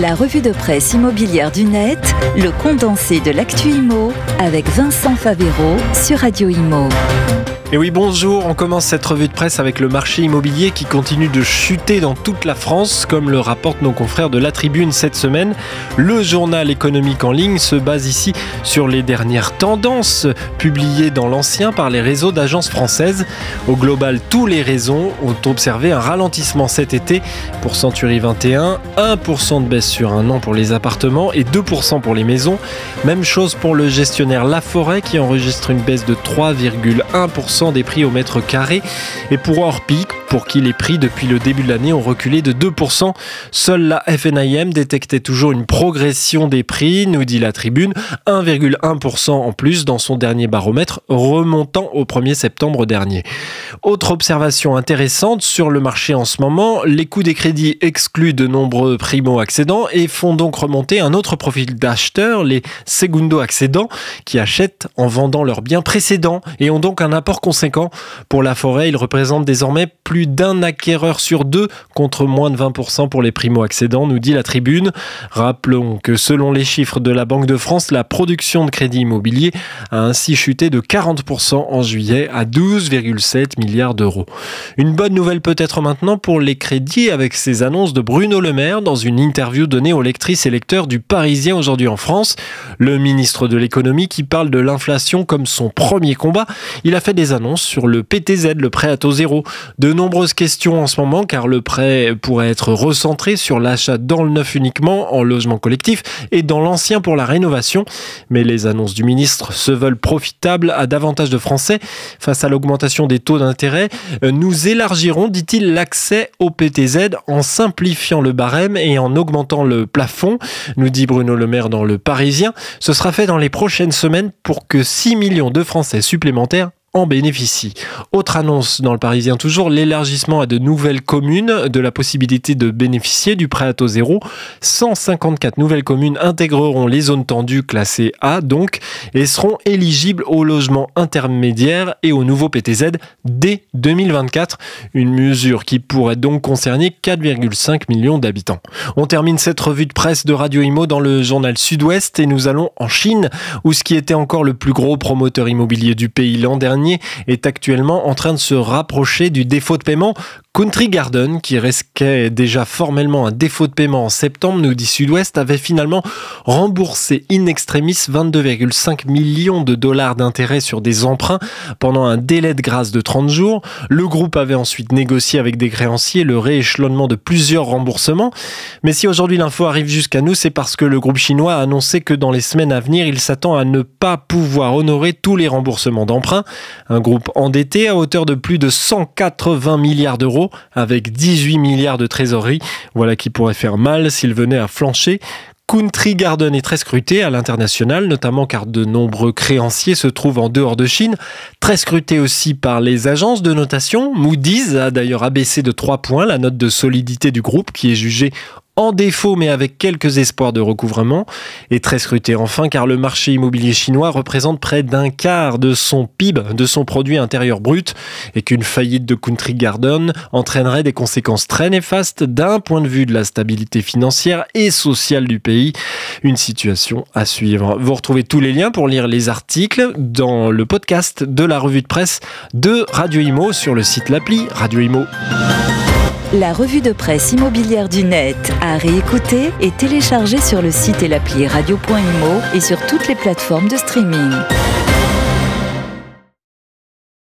La revue de presse immobilière du net, le condensé de l'actu IMO avec Vincent Favero sur Radio Imo. Et oui, bonjour, on commence cette revue de presse avec le marché immobilier qui continue de chuter dans toute la France, comme le rapportent nos confrères de la Tribune cette semaine. Le journal économique en ligne se base ici sur les dernières tendances publiées dans l'ancien par les réseaux d'agences françaises. Au global, tous les réseaux ont observé un ralentissement cet été pour Century 21, 1% de baisse sur un an pour les appartements et 2% pour les maisons. Même chose pour le gestionnaire La Forêt qui enregistre une baisse de 3,1% des prix au mètre carré. Et pour Orpic, pour qui les prix depuis le début de l'année ont reculé de 2%, seule la FNIM détectait toujours une progression des prix, nous dit la tribune, 1,1% en plus dans son dernier baromètre remontant au 1er septembre dernier. Autre observation intéressante sur le marché en ce moment, les coûts des crédits excluent de nombreux primo-accédants et font donc remonter un autre profil d'acheteurs, les segundo-accédants, qui achètent en vendant leurs biens précédents et ont donc un apport Pour la forêt, ils représentent désormais plus d'un acquéreur sur deux contre moins de 20% pour les primo-accédants, nous dit la tribune. Rappelons que selon les chiffres de la Banque de France, la production de crédit immobilier a ainsi chuté de 40% en juillet à 12,7 milliards d'euros. Une bonne nouvelle peut-être maintenant pour les crédits avec ces annonces de Bruno Le Maire dans une interview donnée aux lectrices et lecteurs du Parisien aujourd'hui en France. Le ministre de l'économie qui parle de l'inflation comme son premier combat, il a fait des annonces sur le PTZ, le prêt à taux zéro. De nombreuses questions en ce moment car le prêt pourrait être recentré sur l'achat dans le neuf uniquement en logement collectif et dans l'ancien pour la rénovation. Mais les annonces du ministre se veulent profitables à davantage de Français face à l'augmentation des taux d'intérêt. Nous élargirons, dit-il, l'accès au PTZ en simplifiant le barème et en augmentant le plafond, nous dit Bruno Le Maire dans Le Parisien. Ce sera fait dans les prochaines semaines pour que 6 millions de Français supplémentaires en bénéficient. Autre annonce dans le Parisien toujours, l'élargissement à de nouvelles communes de la possibilité de bénéficier du prêt à taux zéro. 154 nouvelles communes intégreront les zones tendues classées A donc et seront éligibles au logement intermédiaire et au nouveau PTZ dès 2024. Une mesure qui pourrait donc concerner 4,5 millions d'habitants. On termine cette revue de presse de Radio Imo dans le journal Sud-Ouest et nous allons en Chine où ce qui était encore le plus gros promoteur immobilier du pays l'an dernier est actuellement en train de se rapprocher du défaut de paiement Country Garden, qui risquait déjà formellement un défaut de paiement en septembre, nous dit Sud-Ouest, avait finalement remboursé in extremis 22,5 millions de dollars d'intérêts sur des emprunts pendant un délai de grâce de 30 jours. Le groupe avait ensuite négocié avec des créanciers le rééchelonnement de plusieurs remboursements. Mais si aujourd'hui l'info arrive jusqu'à nous, c'est parce que le groupe chinois a annoncé que dans les semaines à venir, il s'attend à ne pas pouvoir honorer tous les remboursements d'emprunts. Un groupe endetté à hauteur de plus de 180 milliards d'euros avec 18 milliards de trésorerie. Voilà qui pourrait faire mal s'il venait à flancher. Country Garden est très scruté à l'international, notamment car de nombreux créanciers se trouvent en dehors de Chine. Très scruté aussi par les agences de notation. Moody's a d'ailleurs abaissé de 3 points la note de solidité du groupe qui est jugée en défaut mais avec quelques espoirs de recouvrement, et très scruté enfin car le marché immobilier chinois représente près d'un quart de son PIB, de son produit intérieur brut, et qu'une faillite de Country Garden entraînerait des conséquences très néfastes d'un point de vue de la stabilité financière et sociale du pays. Une situation à suivre. Vous retrouvez tous les liens pour lire les articles dans le podcast de la revue de presse de Radio Imo sur le site l'appli Radio Imo. La revue de presse immobilière du net à réécouter et télécharger sur le site et l'appli radio.imo et sur toutes les plateformes de streaming.